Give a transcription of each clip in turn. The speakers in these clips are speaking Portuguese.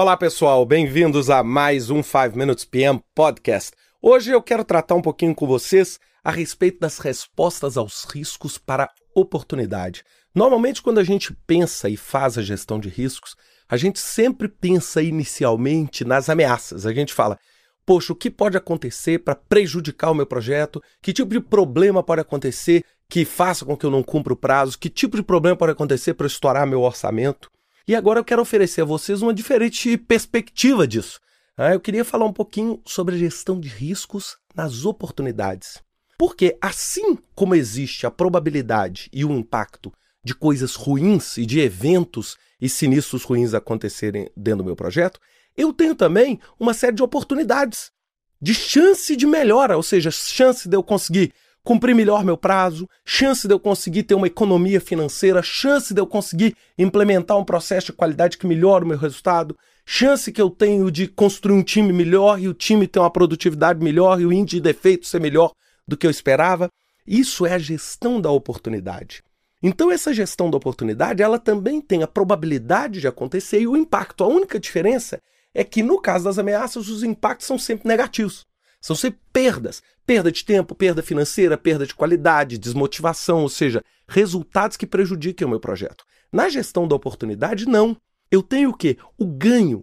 Olá, pessoal, bem-vindos a mais um 5 Minutes PM Podcast. Hoje eu quero tratar um pouquinho com vocês a respeito das respostas aos riscos para oportunidade. Normalmente, quando a gente pensa e faz a gestão de riscos, a gente sempre pensa inicialmente nas ameaças. A gente fala, poxa, o que pode acontecer para prejudicar o meu projeto? Que tipo de problema pode acontecer que faça com que eu não cumpra o prazo? Que tipo de problema pode acontecer para estourar meu orçamento? E agora eu quero oferecer a vocês uma diferente perspectiva disso. Ah, eu queria falar um pouquinho sobre a gestão de riscos nas oportunidades. Porque assim como existe a probabilidade e o impacto de coisas ruins e de eventos e sinistros ruins acontecerem dentro do meu projeto, eu tenho também uma série de oportunidades, de chance de melhora, ou seja, chance de eu conseguir cumprir melhor meu prazo, chance de eu conseguir ter uma economia financeira, chance de eu conseguir implementar um processo de qualidade que melhora o meu resultado, chance que eu tenho de construir um time melhor e o time ter uma produtividade melhor e o índice de defeitos ser melhor do que eu esperava. Isso é a gestão da oportunidade. Então essa gestão da oportunidade, ela também tem a probabilidade de acontecer e o impacto. A única diferença é que no caso das ameaças os impactos são sempre negativos. São sempre perdas. Perda de tempo, perda financeira, perda de qualidade, desmotivação, ou seja, resultados que prejudiquem o meu projeto. Na gestão da oportunidade, não. Eu tenho o quê? O ganho.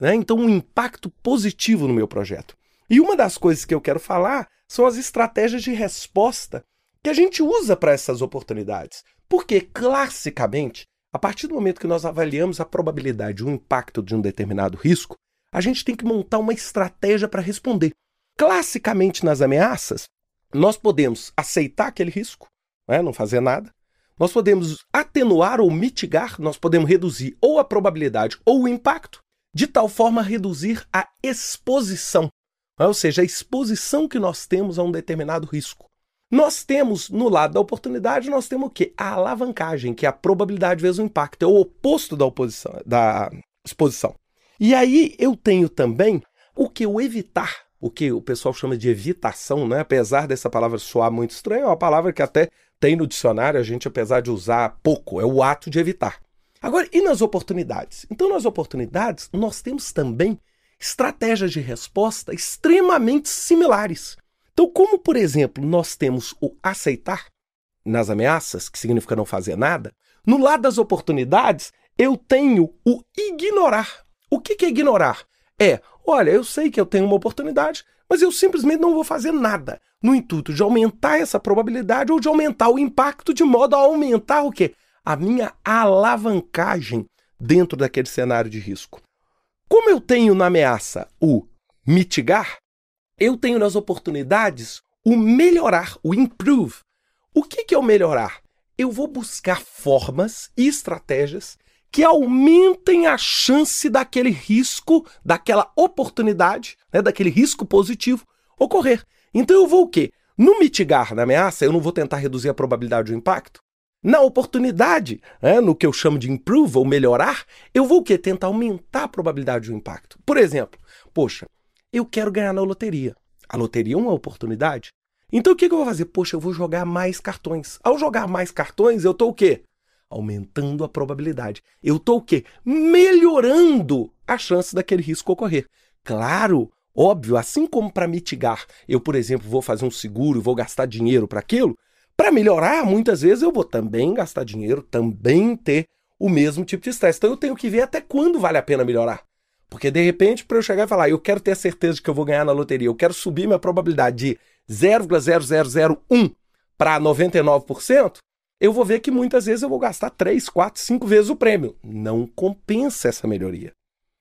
Né? Então, um impacto positivo no meu projeto. E uma das coisas que eu quero falar são as estratégias de resposta que a gente usa para essas oportunidades. Porque, classicamente, a partir do momento que nós avaliamos a probabilidade, o impacto de um determinado risco, a gente tem que montar uma estratégia para responder. Classicamente, nas ameaças, nós podemos aceitar aquele risco, né, não fazer nada. Nós podemos atenuar ou mitigar, nós podemos reduzir ou a probabilidade ou o impacto, de tal forma reduzir a exposição, né, ou seja, a exposição que nós temos a um determinado risco. Nós temos, no lado da oportunidade, nós temos o quê? A alavancagem, que é a probabilidade vezes o impacto, é o oposto da, oposição, da exposição. E aí eu tenho também o que o evitar o que o pessoal chama de evitação, né? apesar dessa palavra soar muito estranha, é uma palavra que até tem no dicionário, a gente, apesar de usar pouco, é o ato de evitar. Agora, e nas oportunidades? Então, nas oportunidades, nós temos também estratégias de resposta extremamente similares. Então, como, por exemplo, nós temos o aceitar nas ameaças, que significa não fazer nada, no lado das oportunidades, eu tenho o ignorar. O que é ignorar? É Olha, eu sei que eu tenho uma oportunidade, mas eu simplesmente não vou fazer nada no intuito de aumentar essa probabilidade ou de aumentar o impacto de modo a aumentar o quê? A minha alavancagem dentro daquele cenário de risco. Como eu tenho na ameaça o mitigar, eu tenho nas oportunidades o melhorar, o improve. O que, que é o melhorar? Eu vou buscar formas e estratégias que aumentem a chance daquele risco, daquela oportunidade, né, daquele risco positivo ocorrer. Então eu vou o quê? No mitigar na ameaça, eu não vou tentar reduzir a probabilidade do impacto. Na oportunidade, né, no que eu chamo de improve ou melhorar, eu vou o quê? Tentar aumentar a probabilidade do impacto. Por exemplo, poxa, eu quero ganhar na loteria. A loteria é uma oportunidade. Então o que, que eu vou fazer? Poxa, eu vou jogar mais cartões. Ao jogar mais cartões, eu estou o quê? Aumentando a probabilidade. Eu estou o quê? Melhorando a chance daquele risco ocorrer. Claro, óbvio, assim como para mitigar, eu, por exemplo, vou fazer um seguro, vou gastar dinheiro para aquilo, para melhorar, muitas vezes eu vou também gastar dinheiro, também ter o mesmo tipo de estresse. Então eu tenho que ver até quando vale a pena melhorar. Porque de repente, para eu chegar e falar, eu quero ter a certeza de que eu vou ganhar na loteria, eu quero subir minha probabilidade de 0,0001 para 99%, eu vou ver que muitas vezes eu vou gastar 3, 4, 5 vezes o prêmio. Não compensa essa melhoria.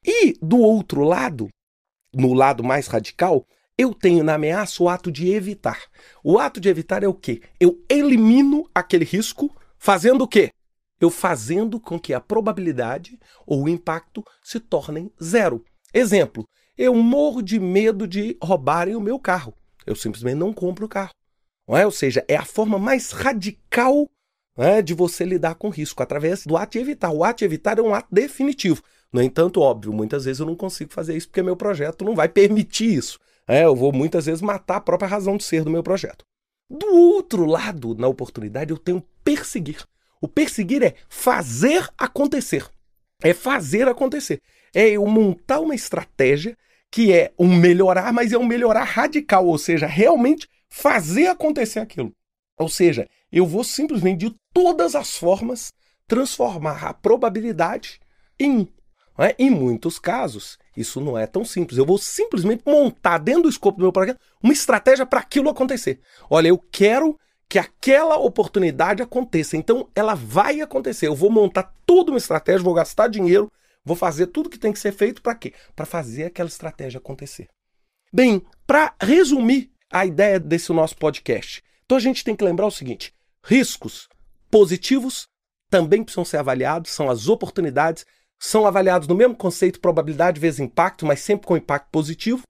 E do outro lado, no lado mais radical, eu tenho na ameaça o ato de evitar. O ato de evitar é o quê? Eu elimino aquele risco fazendo o quê? Eu fazendo com que a probabilidade ou o impacto se tornem zero. Exemplo, eu morro de medo de roubarem o meu carro. Eu simplesmente não compro o carro. Não é? Ou seja, é a forma mais radical né, de você lidar com risco através do ato de evitar. O ato de evitar é um ato definitivo. No entanto, óbvio, muitas vezes eu não consigo fazer isso porque meu projeto não vai permitir isso. É, eu vou muitas vezes matar a própria razão de ser do meu projeto. Do outro lado, na oportunidade, eu tenho perseguir. O perseguir é fazer acontecer. É fazer acontecer. É eu montar uma estratégia que é um melhorar, mas é um melhorar radical, ou seja, realmente fazer acontecer aquilo. Ou seja, eu vou simplesmente de todas as formas transformar a probabilidade em é? Em muitos casos, isso não é tão simples. Eu vou simplesmente montar dentro do escopo do meu projeto uma estratégia para aquilo acontecer. Olha, eu quero que aquela oportunidade aconteça. Então, ela vai acontecer. Eu vou montar toda uma estratégia, vou gastar dinheiro, vou fazer tudo que tem que ser feito para quê? Para fazer aquela estratégia acontecer. Bem, para resumir a ideia desse nosso podcast, então a gente tem que lembrar o seguinte: riscos positivos também precisam ser avaliados, são as oportunidades são avaliados no mesmo conceito probabilidade vezes impacto, mas sempre com impacto positivo.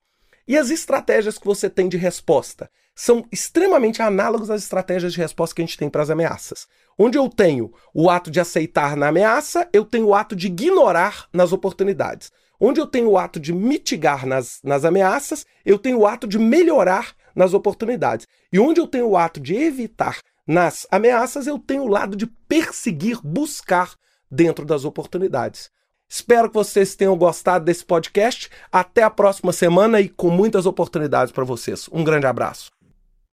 E as estratégias que você tem de resposta são extremamente análogos às estratégias de resposta que a gente tem para as ameaças. Onde eu tenho o ato de aceitar na ameaça, eu tenho o ato de ignorar nas oportunidades. Onde eu tenho o ato de mitigar nas, nas ameaças, eu tenho o ato de melhorar nas oportunidades. E onde eu tenho o ato de evitar nas ameaças, eu tenho o lado de perseguir, buscar dentro das oportunidades. Espero que vocês tenham gostado desse podcast. Até a próxima semana e com muitas oportunidades para vocês. Um grande abraço.